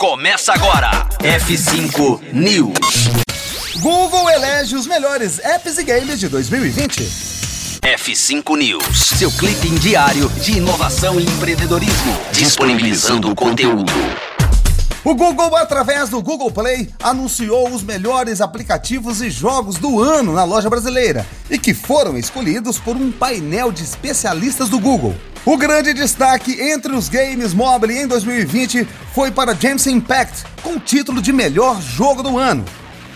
Começa agora. F5 News. Google elege os melhores apps e games de 2020. F5 News. Seu clipe diário de inovação e empreendedorismo. Disponibilizando o conteúdo. O Google, através do Google Play, anunciou os melhores aplicativos e jogos do ano na loja brasileira e que foram escolhidos por um painel de especialistas do Google. O grande destaque entre os games mobile em 2020 foi para James Impact, com o título de melhor jogo do ano.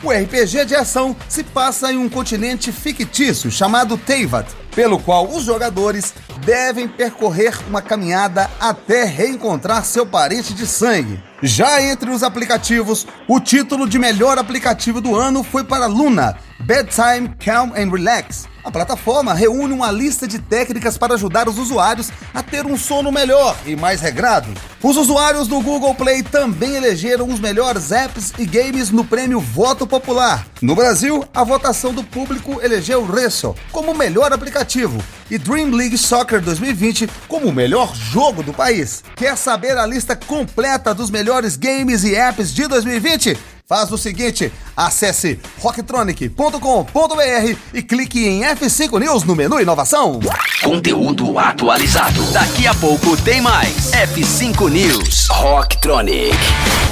O RPG de ação se passa em um continente fictício chamado Teyvat, pelo qual os jogadores devem percorrer uma caminhada até reencontrar seu parente de sangue. Já entre os aplicativos, o título de melhor aplicativo do ano foi para Luna, Bedtime Calm and Relax. A plataforma reúne uma lista de técnicas para ajudar os usuários a ter um sono melhor e mais regrado. Os usuários do Google Play também elegeram os melhores apps e games no prêmio Voto Popular. No Brasil, a votação do público elegeu Wrestle como o melhor aplicativo e Dream League Soccer 2020 como o melhor jogo do país. Quer saber a lista completa dos melhores games e apps de 2020? Faz o seguinte, acesse rocktronic.com.br e clique em F5 News no menu Inovação. Conteúdo atualizado. Daqui a pouco tem mais. F5 News. Rocktronic.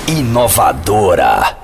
Inovadora.